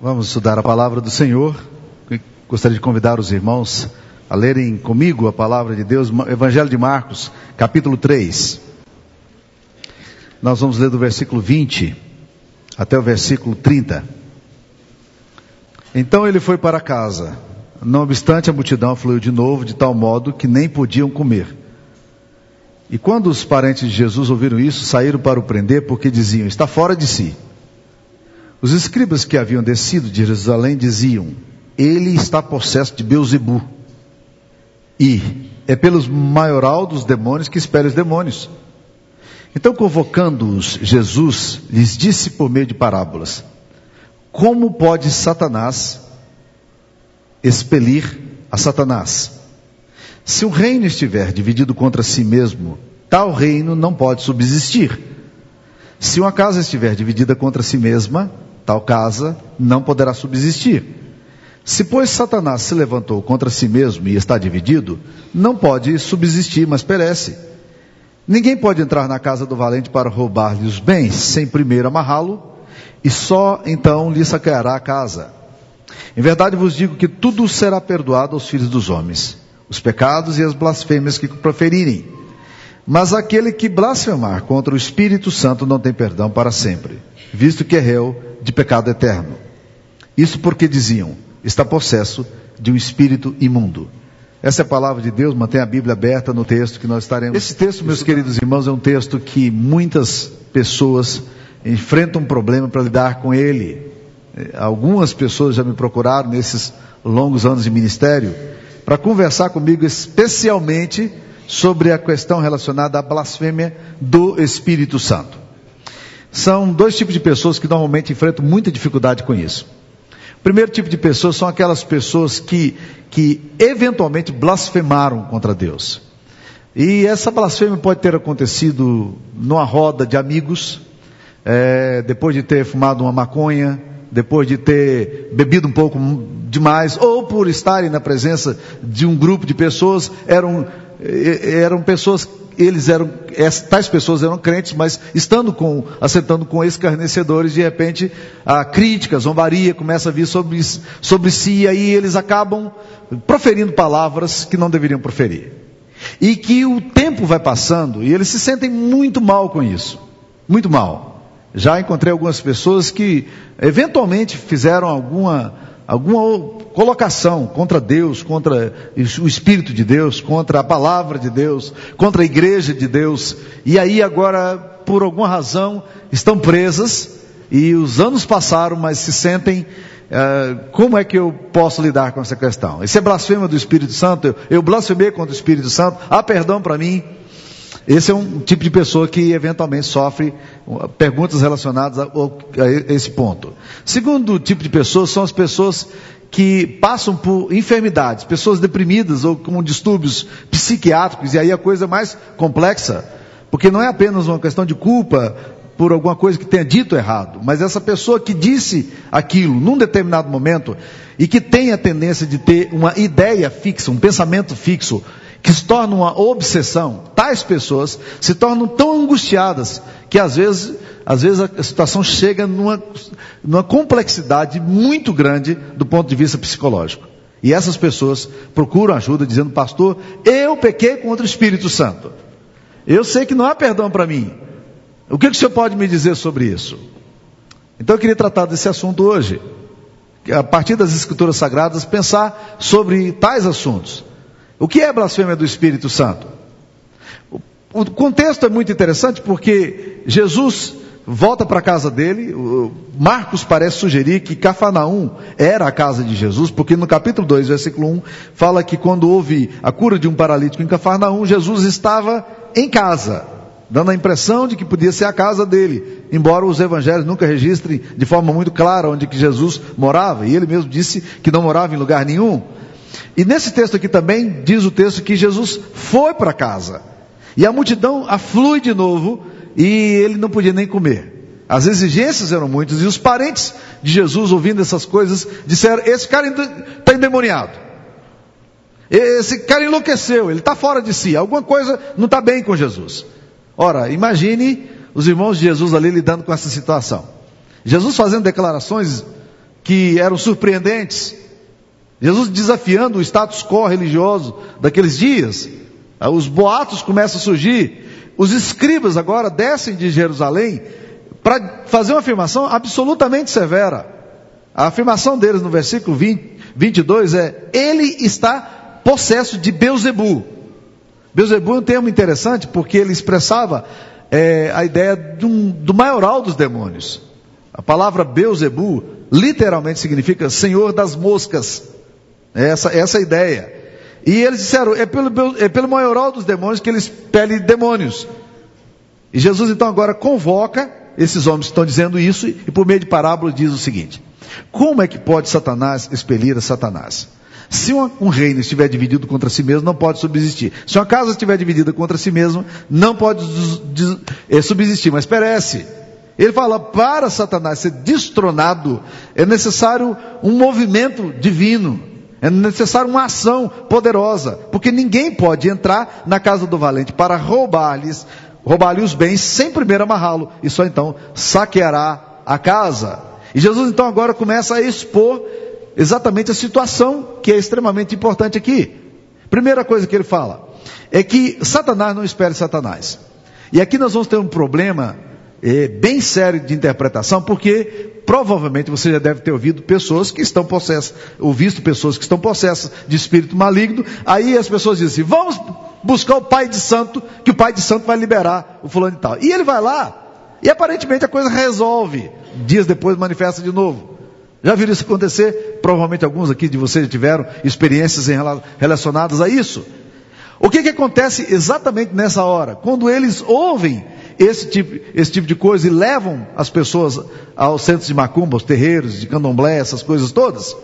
Vamos estudar a palavra do Senhor. Gostaria de convidar os irmãos a lerem comigo a palavra de Deus, Evangelho de Marcos, capítulo 3. Nós vamos ler do versículo 20 até o versículo 30. Então ele foi para casa. Não obstante, a multidão fluiu de novo, de tal modo que nem podiam comer. E quando os parentes de Jesus ouviram isso, saíram para o prender, porque diziam: Está fora de si. Os escribas que haviam descido de Jerusalém diziam: Ele está possesso de Beuzebu. E é pelos maioral dos demônios que espera os demônios. Então, convocando-os, Jesus lhes disse por meio de parábolas: Como pode Satanás expelir a Satanás? Se o reino estiver dividido contra si mesmo, tal reino não pode subsistir. Se uma casa estiver dividida contra si mesma, Tal casa não poderá subsistir. Se, pois, Satanás se levantou contra si mesmo e está dividido, não pode subsistir, mas perece. Ninguém pode entrar na casa do valente para roubar-lhe os bens, sem primeiro amarrá-lo, e só então lhe saqueará a casa. Em verdade vos digo que tudo será perdoado aos filhos dos homens, os pecados e as blasfêmias que proferirem. Mas aquele que blasfemar contra o Espírito Santo não tem perdão para sempre, visto que é réu de pecado eterno. Isso porque diziam, está possesso de um espírito imundo. Essa é a palavra de Deus, mantém a Bíblia aberta no texto que nós estaremos. Esse texto, meus queridos irmãos, é um texto que muitas pessoas enfrentam um problema para lidar com ele. É, algumas pessoas já me procuraram nesses longos anos de ministério para conversar comigo especialmente sobre a questão relacionada à blasfêmia do Espírito Santo. São dois tipos de pessoas que normalmente enfrentam muita dificuldade com isso. O primeiro tipo de pessoas são aquelas pessoas que, que eventualmente blasfemaram contra Deus. E essa blasfêmia pode ter acontecido numa roda de amigos, é, depois de ter fumado uma maconha, depois de ter bebido um pouco demais, ou por estarem na presença de um grupo de pessoas, eram, eram pessoas eles eram, tais pessoas eram crentes, mas estando com, assentando com escarnecedores, de repente a crítica, zombaria começa a vir sobre, sobre si, e aí eles acabam proferindo palavras que não deveriam proferir. E que o tempo vai passando e eles se sentem muito mal com isso. Muito mal. Já encontrei algumas pessoas que eventualmente fizeram alguma, alguma colocação contra Deus, contra o Espírito de Deus, contra a palavra de Deus, contra a igreja de Deus, e aí agora, por alguma razão, estão presas, e os anos passaram, mas se sentem, uh, como é que eu posso lidar com essa questão? Isso é blasfêmia do Espírito Santo, eu, eu blasfemei contra o Espírito Santo, há perdão para mim, esse é um tipo de pessoa que eventualmente sofre perguntas relacionadas a, a, esse ponto. Segundo tipo de pessoas são as pessoas que passam por enfermidades, pessoas deprimidas ou com distúrbios psiquiátricos, e aí a coisa é mais complexa, porque não é apenas uma questão de culpa por alguma coisa que tenha dito errado, mas essa pessoa que disse aquilo num determinado momento e que tem a tendência de ter uma ideia fixa, um pensamento fixo, que se torna uma obsessão, tais pessoas se tornam tão angustiadas que às vezes, às vezes a situação chega numa, numa complexidade muito grande do ponto de vista psicológico. E essas pessoas procuram ajuda dizendo, pastor, eu pequei contra o Espírito Santo. Eu sei que não há perdão para mim. O que, que o senhor pode me dizer sobre isso? Então eu queria tratar desse assunto hoje. A partir das escrituras sagradas, pensar sobre tais assuntos. O que é blasfêmia do Espírito Santo? O contexto é muito interessante porque Jesus volta para a casa dele. Marcos parece sugerir que Cafarnaum era a casa de Jesus, porque no capítulo 2, versículo 1, fala que quando houve a cura de um paralítico em Cafarnaum, Jesus estava em casa, dando a impressão de que podia ser a casa dele, embora os evangelhos nunca registrem de forma muito clara onde que Jesus morava, e ele mesmo disse que não morava em lugar nenhum. E nesse texto aqui também diz o texto que Jesus foi para casa. E a multidão aflui de novo e ele não podia nem comer. As exigências eram muitas e os parentes de Jesus, ouvindo essas coisas, disseram: Esse cara está endemoniado. Esse cara enlouqueceu, ele está fora de si. Alguma coisa não está bem com Jesus. Ora, imagine os irmãos de Jesus ali lidando com essa situação. Jesus fazendo declarações que eram surpreendentes. Jesus desafiando o status quo religioso daqueles dias. Ah, os boatos começam a surgir. Os escribas agora descem de Jerusalém para fazer uma afirmação absolutamente severa. A afirmação deles no versículo 20, 22 é: Ele está possesso de Beuzebu. Beuzebu é um termo interessante porque ele expressava é, a ideia um, do maioral dos demônios. A palavra Beuzebu literalmente significa Senhor das moscas. Essa, essa é ideia. E eles disseram, é pelo, é pelo maioral dos demônios que eles expele demônios. E Jesus então agora convoca esses homens que estão dizendo isso e por meio de parábola diz o seguinte: Como é que pode Satanás expelir a Satanás? Se um, reino estiver dividido contra si mesmo, não pode subsistir. Se uma casa estiver dividida contra si mesmo, não pode é, subsistir, mas perece. Ele fala, para Satanás ser destronado, é necessário um movimento divino. É necessário uma ação poderosa, porque ninguém pode entrar na casa do valente para roubar-lhes, roubar-lhe os bens sem primeiro amarrá-lo, e só então saqueará a casa. E Jesus então agora começa a expor exatamente a situação que é extremamente importante aqui. Primeira coisa que ele fala é que Satanás não espere Satanás. E aqui nós vamos ter um problema é, bem sério de interpretação, porque provavelmente você já deve ter ouvido pessoas que estão possessas, ou visto pessoas que estão possessas de espírito maligno, aí as pessoas dizem assim, vamos buscar o pai de santo, que o pai de santo vai liberar o fulano e tal. E ele vai lá, e aparentemente a coisa resolve. Dias depois manifesta de novo. Já viram isso acontecer? Provavelmente alguns aqui de vocês já tiveram experiências relacionadas a isso. O que, que acontece exatamente nessa hora? Quando eles ouvem esse tipo, esse tipo de coisa e levam as pessoas aos centros de macumba, aos terreiros, de candomblé, essas coisas todas.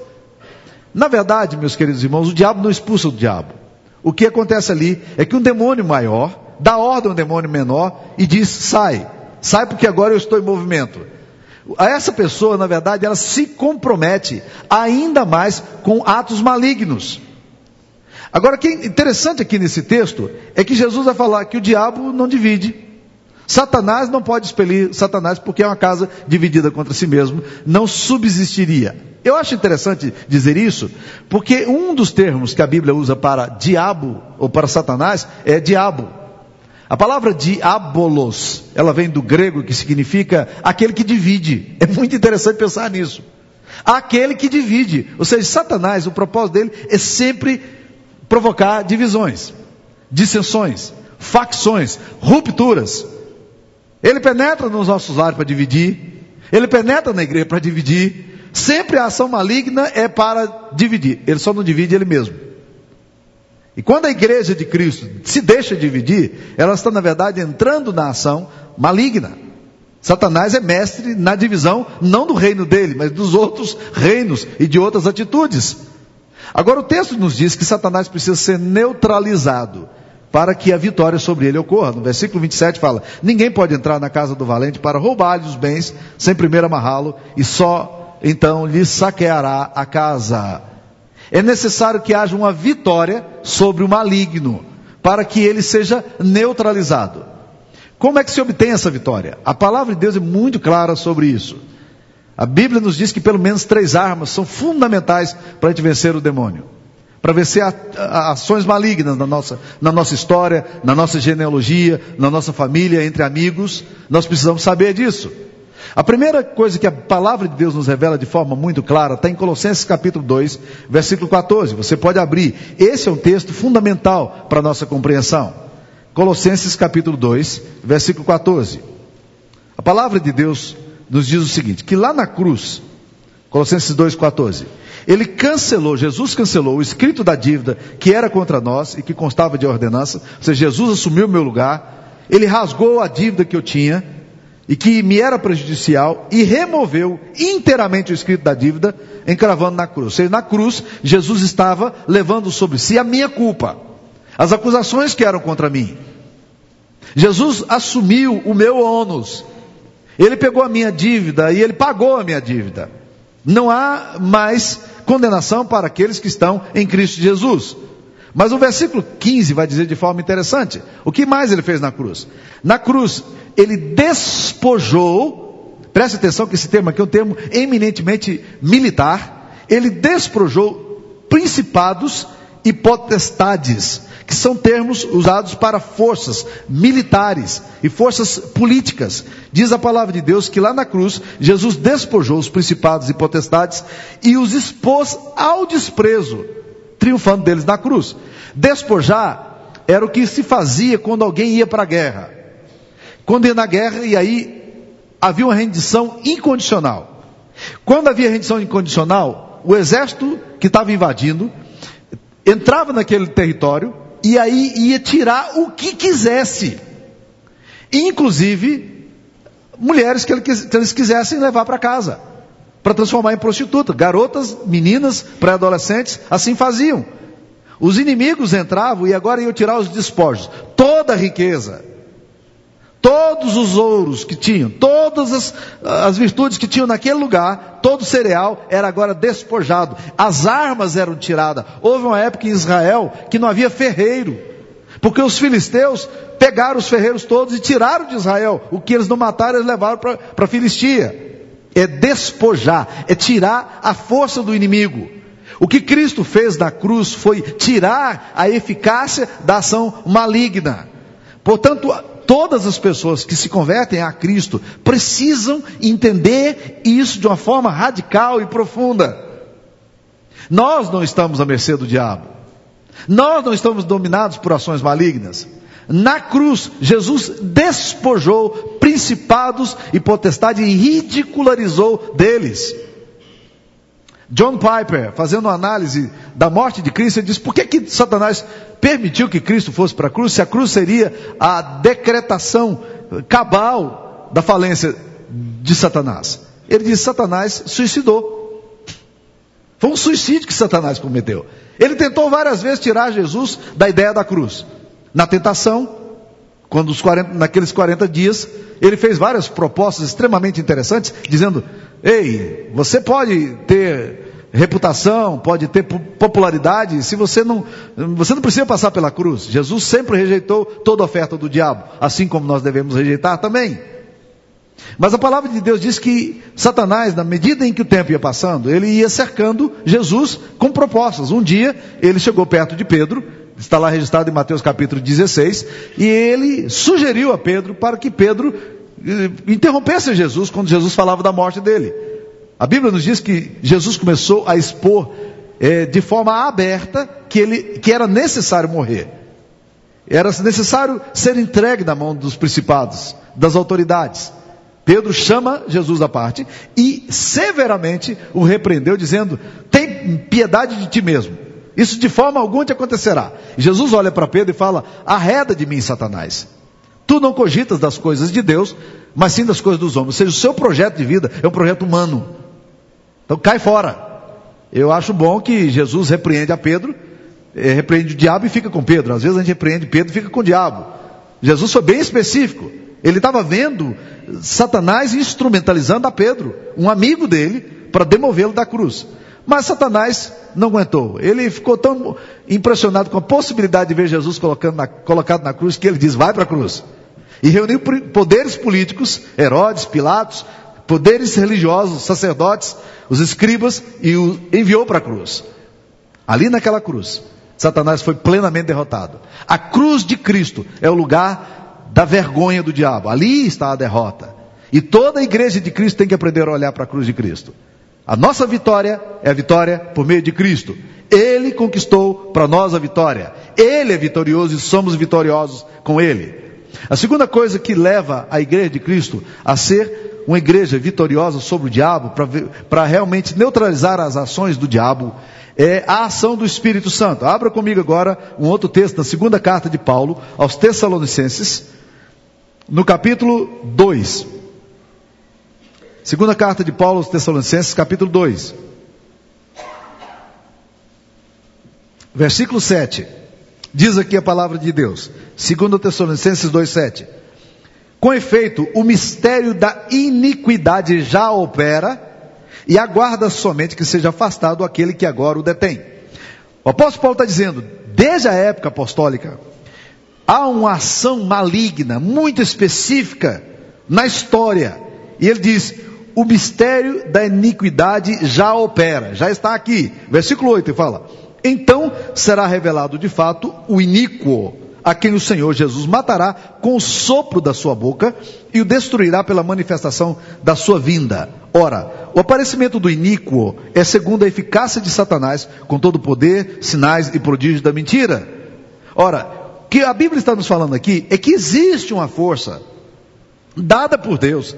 Na verdade, meus queridos irmãos, o diabo não expulsa o diabo. O que acontece ali é que um demônio maior dá ordem a um demônio menor e diz: sai, sai porque agora eu estou em movimento. Essa pessoa, na verdade, ela se compromete ainda mais com atos malignos. Agora, o que é interessante aqui nesse texto é que Jesus vai falar que o diabo não divide. Satanás não pode expelir Satanás porque é uma casa dividida contra si mesmo, não subsistiria. Eu acho interessante dizer isso, porque um dos termos que a Bíblia usa para diabo ou para Satanás é diabo. A palavra diabolos, ela vem do grego que significa aquele que divide. É muito interessante pensar nisso. Aquele que divide. Ou seja, Satanás, o propósito dele é sempre provocar divisões, dissensões, facções, rupturas. Ele penetra nos nossos lares para dividir. Ele penetra na igreja para dividir. Sempre a ação maligna é para dividir. Ele só não divide ele mesmo. E quando a igreja de Cristo se deixa dividir, ela está, na verdade, entrando na ação maligna. Satanás é mestre na divisão, não do reino dele, mas dos outros reinos e de outras atitudes. Agora, o texto nos diz que Satanás precisa ser neutralizado para que a vitória sobre ele ocorra. No versículo 27 fala: Ninguém pode entrar na casa do valente para roubar-lhe os bens, sem primeiro amarrá-lo, e só então lhe saqueará a casa. É necessário que haja uma vitória sobre o maligno, para que ele seja neutralizado. Como é que se obtém essa vitória? A palavra de Deus é muito clara sobre isso. A Bíblia nos diz que pelo menos três armas são fundamentais para a gente vencer o demônio para vencer a, a, ações malignas na nossa, na nossa história, na nossa genealogia, na nossa família, entre amigos. Nós precisamos saber disso. A primeira coisa que a palavra de Deus nos revela de forma muito clara está em Colossenses capítulo 2, versículo 14. Você pode abrir. Esse é um texto fundamental para a nossa compreensão. Colossenses capítulo 2, versículo 14. A palavra de Deus nos diz o seguinte: que lá na cruz, Colossenses 2, 14 ele cancelou, Jesus cancelou o escrito da dívida que era contra nós e que constava de ordenança, ou seja, Jesus assumiu o meu lugar, ele rasgou a dívida que eu tinha e que me era prejudicial e removeu inteiramente o escrito da dívida, encravando na cruz. Ou seja, na cruz, Jesus estava levando sobre si a minha culpa, as acusações que eram contra mim. Jesus assumiu o meu ônus. Ele pegou a minha dívida e ele pagou a minha dívida. Não há mais condenação para aqueles que estão em Cristo Jesus. Mas o versículo 15 vai dizer de forma interessante: o que mais ele fez na cruz? Na cruz, ele despojou preste atenção que esse termo aqui é um termo eminentemente militar, ele desprojou principados e potestades, que são termos usados para forças militares e forças políticas. Diz a palavra de Deus que lá na cruz, Jesus despojou os principados e potestades e os expôs ao desprezo, triunfando deles na cruz. Despojar era o que se fazia quando alguém ia para a guerra. Quando ia na guerra, e aí havia uma rendição incondicional. Quando havia rendição incondicional, o exército que estava invadindo entrava naquele território e aí ia tirar o que quisesse. Inclusive, mulheres que eles quisessem levar para casa, para transformar em prostituta. Garotas, meninas, pré-adolescentes, assim faziam. Os inimigos entravam e agora iam tirar os despojos, toda a riqueza, todos os ouros que tinham, todas as, as virtudes que tinham naquele lugar, todo o cereal era agora despojado. As armas eram tiradas. Houve uma época em Israel que não havia ferreiro, porque os filisteus pegaram os ferreiros todos e tiraram de Israel. O que eles não mataram, eles levaram para a Filistia. É despojar, é tirar a força do inimigo. O que Cristo fez na cruz foi tirar a eficácia da ação maligna. Portanto, todas as pessoas que se convertem a Cristo precisam entender isso de uma forma radical e profunda. Nós não estamos à mercê do diabo. Nós não estamos dominados por ações malignas. Na cruz, Jesus despojou principados e potestade e ridicularizou deles. John Piper, fazendo uma análise da morte de Cristo, ele diz: por que, que Satanás permitiu que Cristo fosse para a cruz, se a cruz seria a decretação cabal da falência de Satanás? Ele diz: Satanás suicidou. Foi um suicídio que Satanás cometeu. Ele tentou várias vezes tirar Jesus da ideia da cruz. Na tentação, quando os 40, naqueles 40 dias, ele fez várias propostas extremamente interessantes, dizendo: Ei, você pode ter reputação, pode ter popularidade, se você não, você não precisa passar pela cruz. Jesus sempre rejeitou toda oferta do diabo, assim como nós devemos rejeitar também. Mas a palavra de Deus diz que Satanás, na medida em que o tempo ia passando, ele ia cercando Jesus com propostas. Um dia, ele chegou perto de Pedro, está lá registrado em Mateus capítulo 16, e ele sugeriu a Pedro para que Pedro interrompesse Jesus quando Jesus falava da morte dele. A Bíblia nos diz que Jesus começou a expor é, de forma aberta que, ele, que era necessário morrer. Era necessário ser entregue na mão dos principados, das autoridades. Pedro chama Jesus à parte e severamente o repreendeu, dizendo: Tem piedade de ti mesmo. Isso de forma alguma te acontecerá. Jesus olha para Pedro e fala: Arreda de mim, Satanás. Tu não cogitas das coisas de Deus, mas sim das coisas dos homens. Ou seja, o seu projeto de vida é um projeto humano. Então cai fora. Eu acho bom que Jesus repreende a Pedro, eh, repreende o diabo e fica com Pedro. Às vezes a gente repreende Pedro e fica com o diabo. Jesus foi bem específico. Ele estava vendo Satanás instrumentalizando a Pedro, um amigo dele, para demovê-lo da cruz. Mas Satanás não aguentou. Ele ficou tão impressionado com a possibilidade de ver Jesus na, colocado na cruz que ele diz: vai para a cruz. E reuniu poderes políticos, Herodes, Pilatos, poderes religiosos, sacerdotes, os escribas, e o enviou para a cruz. Ali naquela cruz, Satanás foi plenamente derrotado. A cruz de Cristo é o lugar da vergonha do diabo. Ali está a derrota. E toda a igreja de Cristo tem que aprender a olhar para a cruz de Cristo. A nossa vitória é a vitória por meio de Cristo. Ele conquistou para nós a vitória. Ele é vitorioso e somos vitoriosos com Ele. A segunda coisa que leva a igreja de Cristo a ser uma igreja vitoriosa sobre o diabo, para realmente neutralizar as ações do diabo, é a ação do Espírito Santo. Abra comigo agora um outro texto da segunda carta de Paulo aos Tessalonicenses, no capítulo 2. Segunda carta de Paulo aos Tessalonicenses, capítulo 2. Versículo 7. Diz aqui a palavra de Deus. Segundo Tessalonicenses 2:7. Com efeito, o mistério da iniquidade já opera e aguarda somente que seja afastado aquele que agora o detém. O apóstolo Paulo está dizendo, desde a época apostólica, há uma ação maligna muito específica na história E ele diz: o mistério da iniquidade já opera, já está aqui. Versículo 8 ele fala: Então será revelado de fato o iníquo, a quem o Senhor Jesus matará com o sopro da sua boca e o destruirá pela manifestação da sua vinda. Ora, o aparecimento do iníquo é segundo a eficácia de Satanás, com todo o poder, sinais e prodígios da mentira. Ora, o que a Bíblia está nos falando aqui é que existe uma força dada por Deus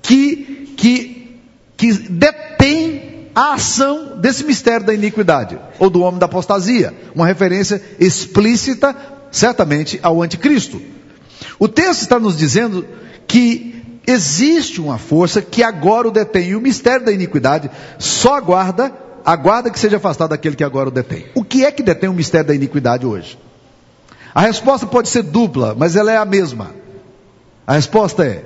que, que, que detém a ação desse mistério da iniquidade, ou do homem da apostasia, uma referência explícita, certamente, ao anticristo. O texto está nos dizendo que existe uma força que agora o detém, e o mistério da iniquidade só aguarda, aguarda que seja afastado daquele que agora o detém. O que é que detém o mistério da iniquidade hoje? A resposta pode ser dupla, mas ela é a mesma. A resposta é: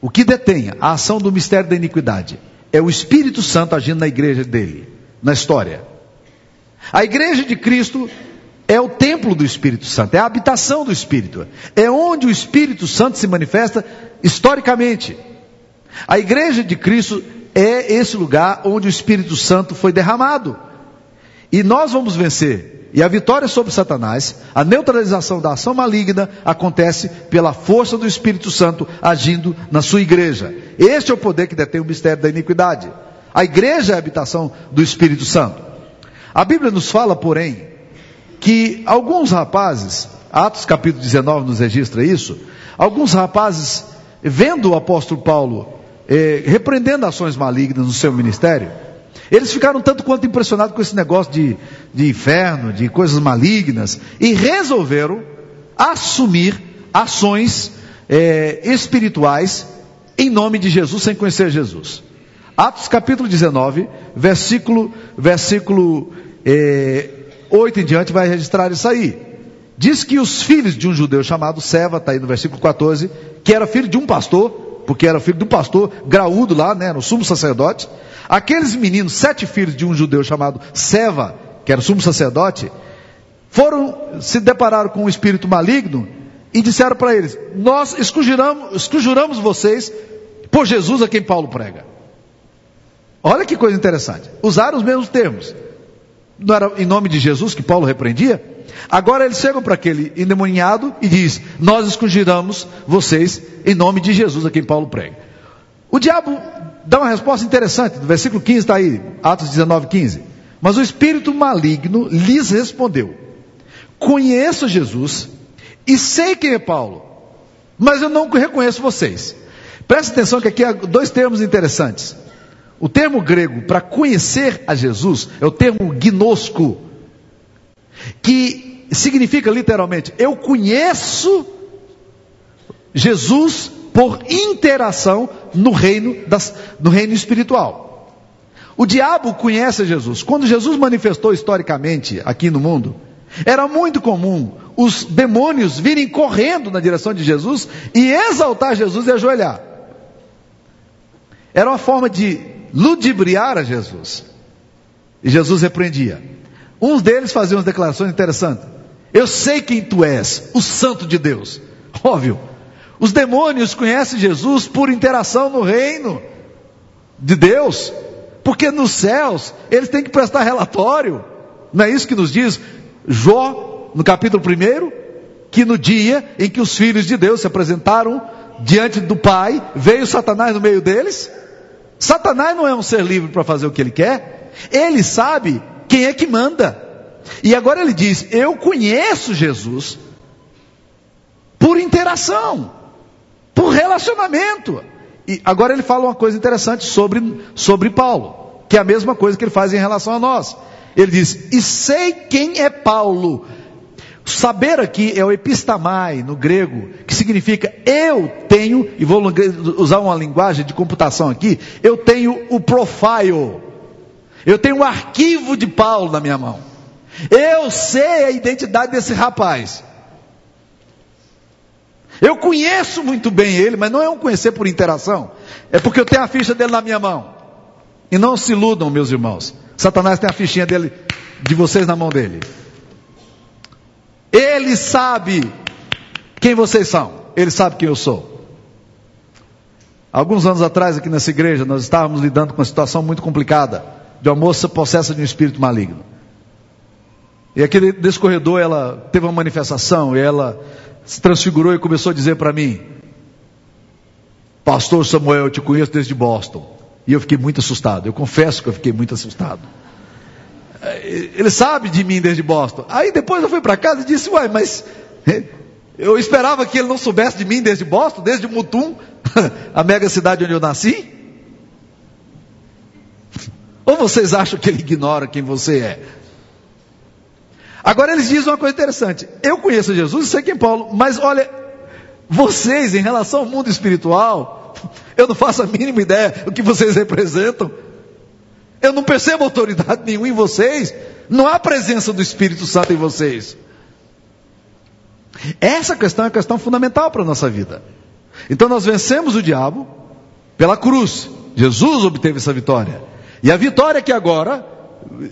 o que detém a ação do mistério da iniquidade é o Espírito Santo agindo na igreja dele, na história. A igreja de Cristo é o templo do Espírito Santo, é a habitação do Espírito, é onde o Espírito Santo se manifesta historicamente. A igreja de Cristo é esse lugar onde o Espírito Santo foi derramado. E nós vamos vencer e a vitória sobre Satanás, a neutralização da ação maligna, acontece pela força do Espírito Santo agindo na sua igreja. Este é o poder que detém o mistério da iniquidade. A igreja é a habitação do Espírito Santo. A Bíblia nos fala, porém, que alguns rapazes, Atos capítulo 19 nos registra isso, alguns rapazes, vendo o apóstolo Paulo eh, repreendendo ações malignas no seu ministério, eles ficaram tanto quanto impressionados com esse negócio de, de inferno, de coisas malignas, e resolveram assumir ações é, espirituais em nome de Jesus, sem conhecer Jesus. Atos capítulo 19, versículo, versículo é, 8 em diante, vai registrar isso aí. Diz que os filhos de um judeu chamado Seva, está aí no versículo 14, que era filho de um pastor, porque era filho do pastor graúdo lá, né, no sumo sacerdote, Aqueles meninos, sete filhos de um judeu chamado Seva, que era sumo sacerdote, foram, se depararam com um espírito maligno e disseram para eles: Nós escujuramos vocês por Jesus a quem Paulo prega. Olha que coisa interessante. Usaram os mesmos termos. Não era em nome de Jesus que Paulo repreendia? Agora eles chegam para aquele endemoniado e diz: Nós escujuramos vocês em nome de Jesus a quem Paulo prega. O diabo dá uma resposta interessante, no versículo 15 está aí, Atos 19, 15. Mas o espírito maligno lhes respondeu: Conheço Jesus e sei quem é Paulo, mas eu não reconheço vocês. Preste atenção que aqui há dois termos interessantes. O termo grego para conhecer a Jesus é o termo gnosco, que significa literalmente eu conheço Jesus por interação no reino, das, no reino espiritual. O diabo conhece Jesus. Quando Jesus manifestou historicamente aqui no mundo, era muito comum os demônios virem correndo na direção de Jesus e exaltar Jesus e ajoelhar. Era uma forma de ludibriar a Jesus. E Jesus repreendia. Uns deles faziam declarações interessantes. Eu sei quem tu és, o Santo de Deus. Óbvio, os demônios conhecem Jesus por interação no reino de Deus, porque nos céus eles têm que prestar relatório. Não é isso que nos diz Jó, no capítulo 1, que no dia em que os filhos de Deus se apresentaram diante do Pai, veio Satanás no meio deles. Satanás não é um ser livre para fazer o que ele quer, ele sabe quem é que manda. E agora ele diz: Eu conheço Jesus por interação por relacionamento. E agora ele fala uma coisa interessante sobre, sobre Paulo, que é a mesma coisa que ele faz em relação a nós. Ele diz: E sei quem é Paulo. Saber aqui é o epistamai no grego, que significa eu tenho, e vou usar uma linguagem de computação aqui, eu tenho o profile, eu tenho o arquivo de Paulo na minha mão. Eu sei a identidade desse rapaz. Eu conheço muito bem ele, mas não é um conhecer por interação. É porque eu tenho a ficha dele na minha mão. E não se iludam, meus irmãos. Satanás tem a fichinha dele, de vocês na mão dele. Ele sabe quem vocês são. Ele sabe quem eu sou. Alguns anos atrás, aqui nessa igreja, nós estávamos lidando com uma situação muito complicada de uma moça possessa de um espírito maligno. E aquele desse corredor, ela teve uma manifestação e ela se transfigurou e começou a dizer para mim: Pastor Samuel, eu te conheço desde Boston. E eu fiquei muito assustado. Eu confesso que eu fiquei muito assustado. Ele sabe de mim desde Boston. Aí depois eu fui para casa e disse: Uai, mas eu esperava que ele não soubesse de mim desde Boston, desde Mutum, a mega cidade onde eu nasci. Ou vocês acham que ele ignora quem você é? Agora eles dizem uma coisa interessante. Eu conheço Jesus e sei quem é Paulo, mas olha, vocês em relação ao mundo espiritual, eu não faço a mínima ideia do que vocês representam. Eu não percebo autoridade nenhuma em vocês. Não há presença do Espírito Santo em vocês. Essa questão é questão fundamental para a nossa vida. Então nós vencemos o diabo pela cruz. Jesus obteve essa vitória. E a vitória que agora,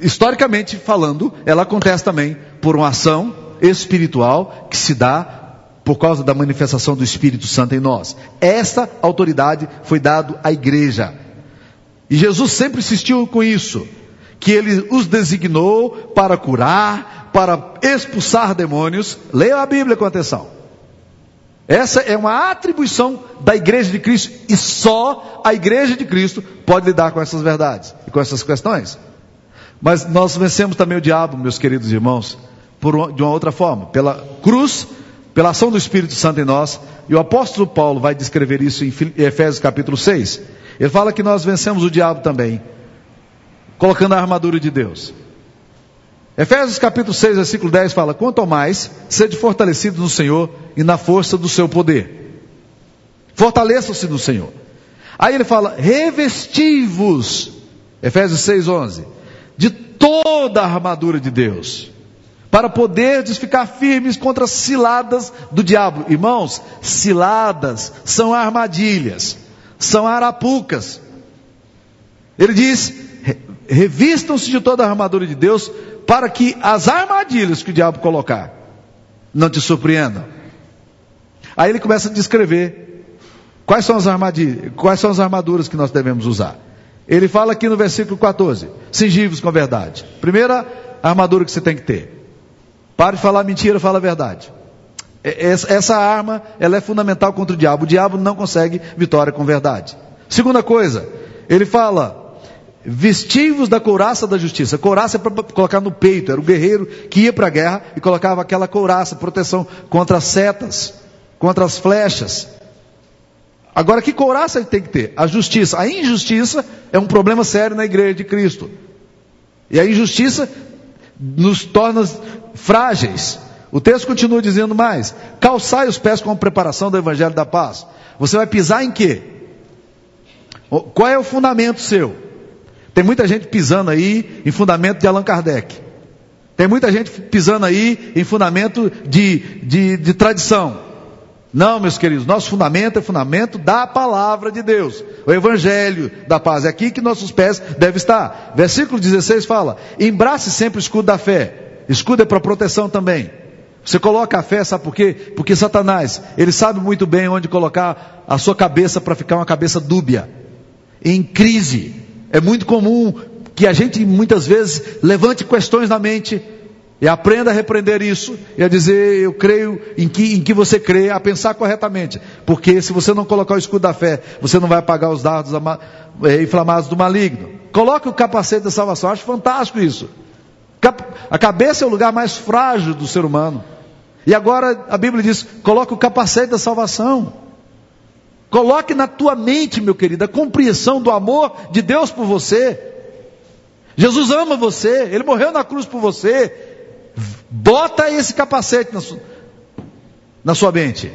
historicamente falando, ela acontece também por uma ação espiritual que se dá por causa da manifestação do Espírito Santo em nós. Essa autoridade foi dada à igreja. E Jesus sempre insistiu com isso, que ele os designou para curar, para expulsar demônios. Leia a Bíblia com atenção. Essa é uma atribuição da igreja de Cristo e só a igreja de Cristo pode lidar com essas verdades e com essas questões. Mas nós vencemos também o diabo, meus queridos irmãos, por, de uma outra forma, pela cruz pela ação do Espírito Santo em nós, e o apóstolo Paulo vai descrever isso em Efésios capítulo 6. Ele fala que nós vencemos o diabo também, colocando a armadura de Deus. Efésios capítulo 6, versículo 10 fala: Quanto ao mais, sede fortalecidos no Senhor e na força do seu poder. Fortaleçam-se no Senhor. Aí ele fala: revestivos, Efésios 6, 11, de toda a armadura de Deus para poderdes ficar firmes contra as ciladas do diabo. Irmãos, ciladas são armadilhas, são arapucas. Ele diz: revistam-se de toda a armadura de Deus, para que as armadilhas que o diabo colocar não te surpreendam. Aí ele começa a descrever quais são as armadilhas, quais são as armaduras que nós devemos usar. Ele fala aqui no versículo 14: cingivos com a verdade. Primeira armadura que você tem que ter Pare de falar mentira, fala a verdade. Essa arma, ela é fundamental contra o diabo. O diabo não consegue vitória com verdade. Segunda coisa, ele fala, vestivos da couraça da justiça. Couraça é para colocar no peito, era o guerreiro que ia para a guerra e colocava aquela couraça, proteção contra as setas, contra as flechas. Agora, que couraça ele tem que ter? A justiça. A injustiça é um problema sério na igreja de Cristo. E a injustiça nos torna frágeis. O texto continua dizendo mais: calçai os pés com a preparação do evangelho da paz. Você vai pisar em quê? Qual é o fundamento seu? Tem muita gente pisando aí em fundamento de Allan Kardec. Tem muita gente pisando aí em fundamento de, de, de tradição. Não, meus queridos, nosso fundamento é fundamento da palavra de Deus, o evangelho da paz. É aqui que nossos pés devem estar. Versículo 16 fala: embrace sempre o escudo da fé Escudo é para proteção também. Você coloca a fé, sabe por quê? Porque Satanás, ele sabe muito bem onde colocar a sua cabeça para ficar uma cabeça dúbia, em crise. É muito comum que a gente muitas vezes levante questões na mente e aprenda a repreender isso e a dizer, eu creio em que, em que você crê, a pensar corretamente. Porque se você não colocar o escudo da fé, você não vai apagar os dardos eh, inflamados do maligno. Coloque o capacete da salvação, acho fantástico isso. A cabeça é o lugar mais frágil do ser humano. E agora a Bíblia diz: coloque o capacete da salvação. Coloque na tua mente, meu querido, a compreensão do amor de Deus por você. Jesus ama você, Ele morreu na cruz por você. Bota esse capacete na sua, na sua mente.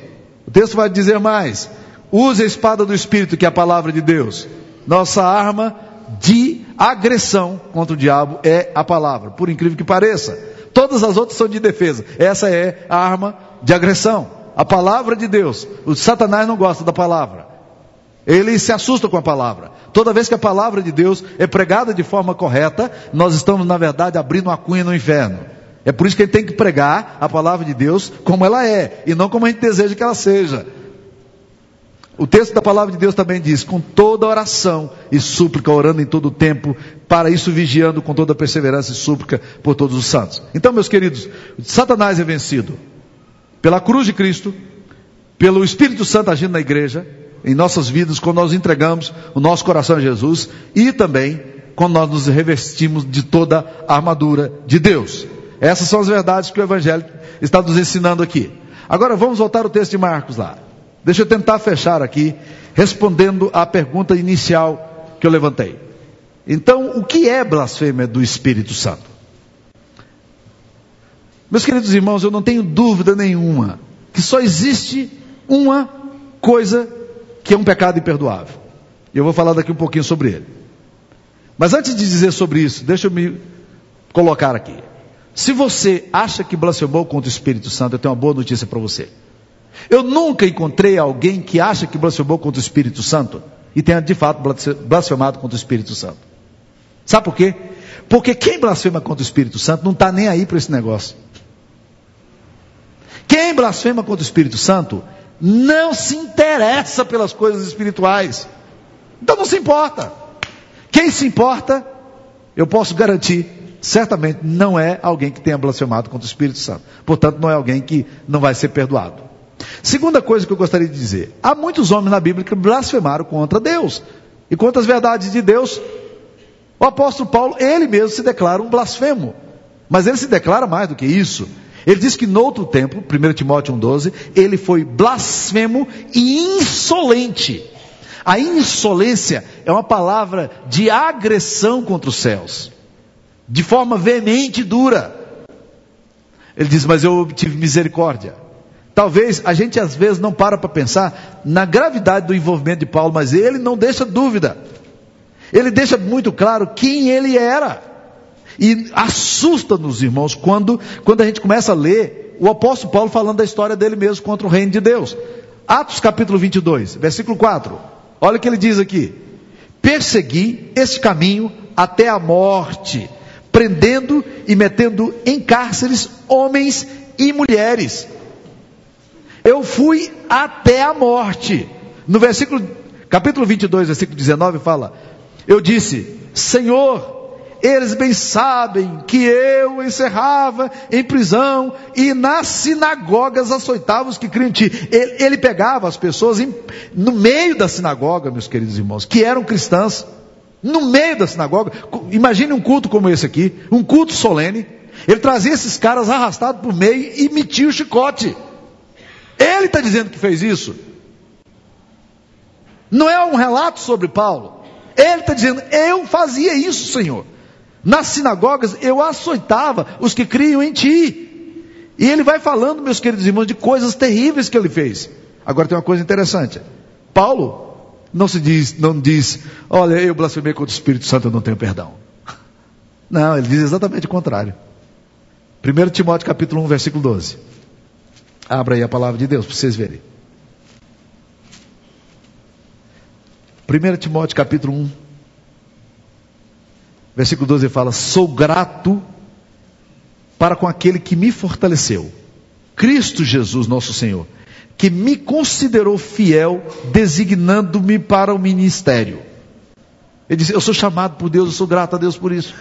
O texto vai dizer mais: use a espada do Espírito, que é a palavra de Deus. Nossa arma de agressão contra o diabo é a palavra, por incrível que pareça. Todas as outras são de defesa. Essa é a arma de agressão. A palavra de Deus. O Satanás não gosta da palavra. Ele se assusta com a palavra. Toda vez que a palavra de Deus é pregada de forma correta, nós estamos, na verdade, abrindo uma cunha no inferno. É por isso que ele tem que pregar a palavra de Deus como ela é, e não como a gente deseja que ela seja. O texto da palavra de Deus também diz: com toda oração e súplica, orando em todo o tempo, para isso vigiando com toda perseverança e súplica por todos os santos. Então, meus queridos, Satanás é vencido pela cruz de Cristo, pelo Espírito Santo agindo na igreja, em nossas vidas, quando nós entregamos o nosso coração a Jesus e também quando nós nos revestimos de toda a armadura de Deus. Essas são as verdades que o Evangelho está nos ensinando aqui. Agora vamos voltar ao texto de Marcos lá. Deixa eu tentar fechar aqui, respondendo à pergunta inicial que eu levantei. Então, o que é blasfêmia do Espírito Santo? Meus queridos irmãos, eu não tenho dúvida nenhuma que só existe uma coisa que é um pecado imperdoável. E eu vou falar daqui um pouquinho sobre ele. Mas antes de dizer sobre isso, deixa eu me colocar aqui. Se você acha que blasfemou contra o Espírito Santo, eu tenho uma boa notícia para você. Eu nunca encontrei alguém que acha que blasfemou contra o Espírito Santo e tenha de fato blasfemado contra o Espírito Santo. Sabe por quê? Porque quem blasfema contra o Espírito Santo não está nem aí para esse negócio. Quem blasfema contra o Espírito Santo não se interessa pelas coisas espirituais. Então não se importa. Quem se importa, eu posso garantir, certamente não é alguém que tenha blasfemado contra o Espírito Santo. Portanto, não é alguém que não vai ser perdoado. Segunda coisa que eu gostaria de dizer: há muitos homens na Bíblia que blasfemaram contra Deus e contra as verdades de Deus. O apóstolo Paulo, ele mesmo se declara um blasfemo, mas ele se declara mais do que isso. Ele diz que no outro tempo, 1 Timóteo 1,12, ele foi blasfemo e insolente. A insolência é uma palavra de agressão contra os céus, de forma veemente e dura. Ele diz: Mas eu tive misericórdia. Talvez a gente às vezes não para para pensar na gravidade do envolvimento de Paulo, mas ele não deixa dúvida. Ele deixa muito claro quem ele era. E assusta-nos, irmãos, quando, quando a gente começa a ler o apóstolo Paulo falando da história dele mesmo contra o reino de Deus. Atos capítulo 22, versículo 4. Olha o que ele diz aqui: Persegui esse caminho até a morte, prendendo e metendo em cárceres homens e mulheres eu fui até a morte. No versículo, capítulo 22, versículo 19 fala: Eu disse, Senhor, eles bem sabem que eu encerrava em prisão e nas sinagogas açoitava os que criam em ti. Ele, ele pegava as pessoas em, no meio da sinagoga, meus queridos irmãos, que eram cristãs, no meio da sinagoga. Imagine um culto como esse aqui, um culto solene. Ele trazia esses caras arrastados por meio e metia o chicote. Ele está dizendo que fez isso. Não é um relato sobre Paulo. Ele está dizendo, eu fazia isso, Senhor. Nas sinagogas eu açoitava os que criam em ti. E ele vai falando, meus queridos irmãos, de coisas terríveis que ele fez. Agora tem uma coisa interessante. Paulo não se diz, não diz, olha, eu blasfemei contra o Espírito Santo, eu não tenho perdão. Não, ele diz exatamente o contrário. 1 Timóteo capítulo 1, versículo 12. Abra aí a palavra de Deus para vocês verem. 1 Timóteo capítulo 1, versículo 12 fala: Sou grato para com aquele que me fortaleceu, Cristo Jesus, nosso Senhor, que me considerou fiel, designando-me para o ministério. Ele disse: Eu sou chamado por Deus, eu sou grato a Deus por isso.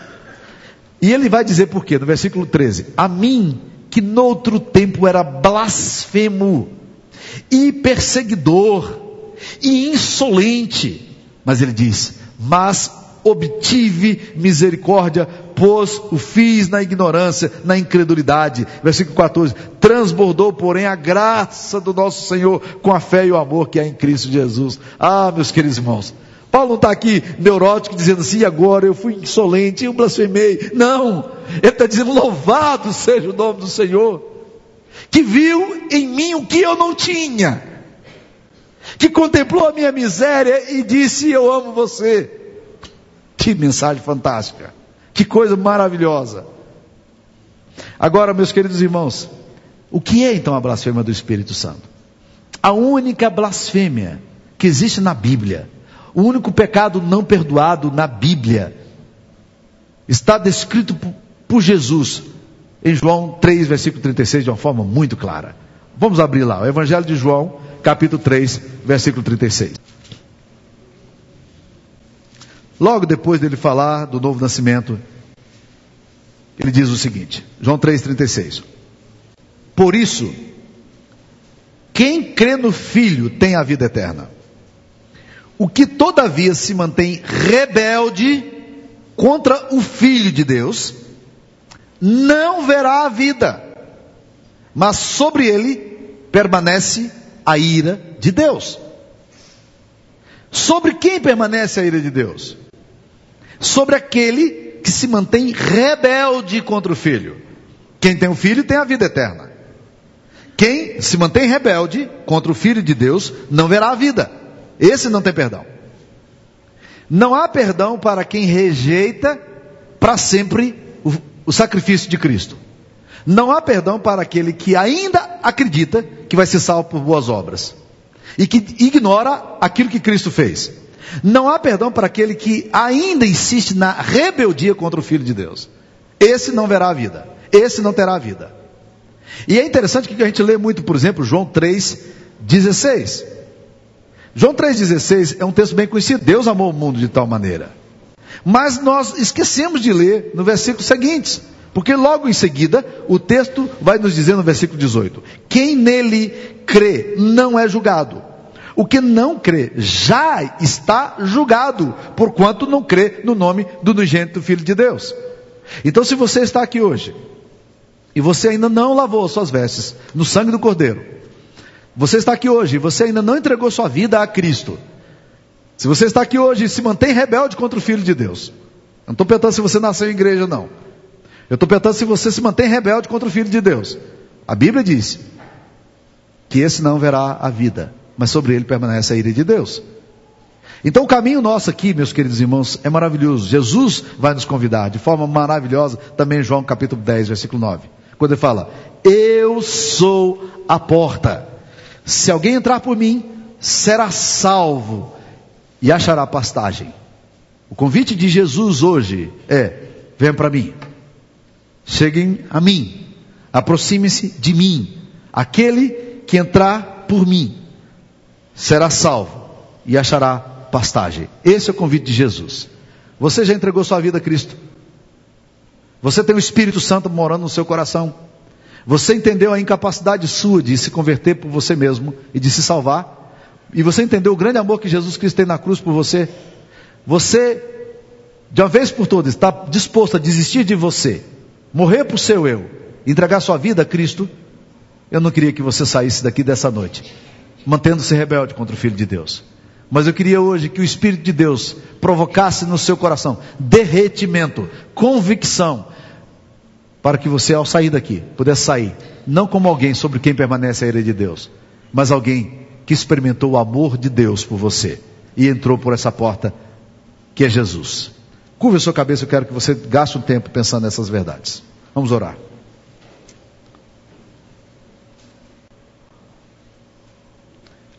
E ele vai dizer por quê? No versículo 13: A mim que noutro tempo era blasfemo e perseguidor e insolente. Mas ele diz: Mas obtive misericórdia, pois o fiz na ignorância, na incredulidade. Versículo 14: Transbordou, porém, a graça do nosso Senhor com a fé e o amor que há em Cristo Jesus. Ah, meus queridos irmãos, Paulo não está aqui neurótico dizendo assim, agora eu fui insolente, eu blasfemei. Não, ele está dizendo, louvado seja o nome do Senhor, que viu em mim o que eu não tinha, que contemplou a minha miséria e disse, eu amo você. Que mensagem fantástica, que coisa maravilhosa. Agora, meus queridos irmãos, o que é então a blasfêmia do Espírito Santo? A única blasfêmia que existe na Bíblia o único pecado não perdoado na Bíblia está descrito por Jesus em João 3, versículo 36, de uma forma muito clara. Vamos abrir lá, o Evangelho de João, capítulo 3, versículo 36. Logo depois dele falar do novo nascimento, ele diz o seguinte, João 3,36. Por isso, quem crê no Filho tem a vida eterna. O que todavia se mantém rebelde contra o Filho de Deus, não verá a vida, mas sobre ele permanece a ira de Deus. Sobre quem permanece a ira de Deus? Sobre aquele que se mantém rebelde contra o filho. Quem tem o filho tem a vida eterna. Quem se mantém rebelde contra o filho de Deus não verá a vida. Esse não tem perdão. Não há perdão para quem rejeita para sempre o, o sacrifício de Cristo. Não há perdão para aquele que ainda acredita que vai ser salvo por boas obras e que ignora aquilo que Cristo fez. Não há perdão para aquele que ainda insiste na rebeldia contra o Filho de Deus. Esse não verá a vida. Esse não terá a vida. E é interessante que a gente lê muito, por exemplo, João 3,16. João 3,16 é um texto bem conhecido. Deus amou o mundo de tal maneira. Mas nós esquecemos de ler no versículo seguinte. Porque logo em seguida, o texto vai nos dizer no versículo 18: Quem nele crê não é julgado. O que não crê já está julgado, porquanto não crê no nome do nogênito Filho de Deus. Então, se você está aqui hoje, e você ainda não lavou suas vestes no sangue do Cordeiro, você está aqui hoje você ainda não entregou sua vida a Cristo, se você está aqui hoje e se mantém rebelde contra o Filho de Deus, eu não estou perguntando se você nasceu em igreja, não. Eu estou perguntando se você se mantém rebelde contra o Filho de Deus. A Bíblia diz que esse não verá a vida mas sobre ele permanece a ira de Deus. Então o caminho nosso aqui, meus queridos irmãos, é maravilhoso. Jesus vai nos convidar de forma maravilhosa, também em João capítulo 10, versículo 9. Quando ele fala: Eu sou a porta. Se alguém entrar por mim, será salvo e achará pastagem. O convite de Jesus hoje é: venham para mim. Cheguem a mim. Aproxime-se de mim. Aquele que entrar por mim será salvo e achará pastagem. Esse é o convite de Jesus. Você já entregou sua vida a Cristo? Você tem o Espírito Santo morando no seu coração? Você entendeu a incapacidade sua de se converter por você mesmo e de se salvar? E você entendeu o grande amor que Jesus Cristo tem na cruz por você? Você, de uma vez por todas, está disposto a desistir de você, morrer por seu eu, entregar sua vida a Cristo? Eu não queria que você saísse daqui dessa noite mantendo-se rebelde contra o Filho de Deus. Mas eu queria hoje que o Espírito de Deus provocasse no seu coração derretimento, convicção, para que você, ao sair daqui, pudesse sair, não como alguém sobre quem permanece a ira de Deus, mas alguém que experimentou o amor de Deus por você e entrou por essa porta que é Jesus. Curva a sua cabeça, eu quero que você gaste um tempo pensando nessas verdades. Vamos orar.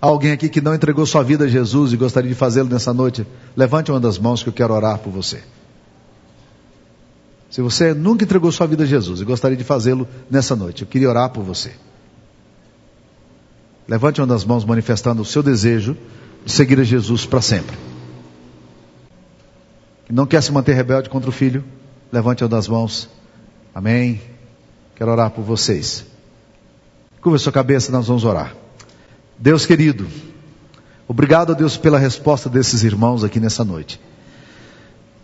alguém aqui que não entregou sua vida a Jesus e gostaria de fazê-lo nessa noite, levante uma das mãos que eu quero orar por você. Se você nunca entregou sua vida a Jesus e gostaria de fazê-lo nessa noite, eu queria orar por você. Levante uma das mãos manifestando o seu desejo de seguir a Jesus para sempre. não quer se manter rebelde contra o filho, levante uma das mãos. Amém. Quero orar por vocês. Curva sua cabeça, nós vamos orar. Deus querido, obrigado a Deus pela resposta desses irmãos aqui nessa noite.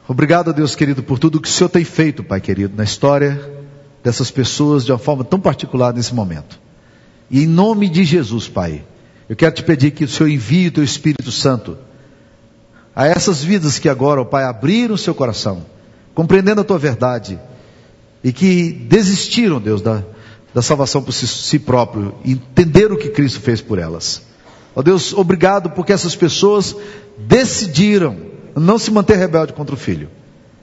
Obrigado Deus querido por tudo que o Senhor tem feito, Pai querido, na história dessas pessoas de uma forma tão particular nesse momento. E em nome de Jesus, Pai, eu quero te pedir que o Senhor envie o teu Espírito Santo a essas vidas que agora, ó Pai, abriram o seu coração, compreendendo a tua verdade e que desistiram, Deus, da, da salvação por si, si próprio, entender o que Cristo fez por elas. Ó Deus, obrigado porque essas pessoas decidiram não se manter rebelde contra o Filho,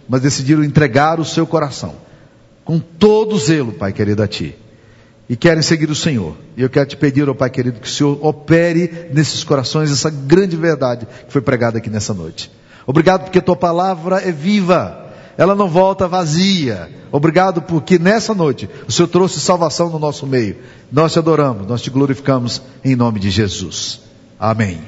mas decidiram entregar o seu coração com todo zelo, Pai querido, a Ti. E querem seguir o Senhor. E eu quero te pedir, ó Pai querido, que o Senhor opere nesses corações essa grande verdade que foi pregada aqui nessa noite. Obrigado porque Tua palavra é viva ela não volta vazia. Obrigado porque nessa noite o Senhor trouxe salvação no nosso meio. Nós te adoramos, nós te glorificamos em nome de Jesus. Amém.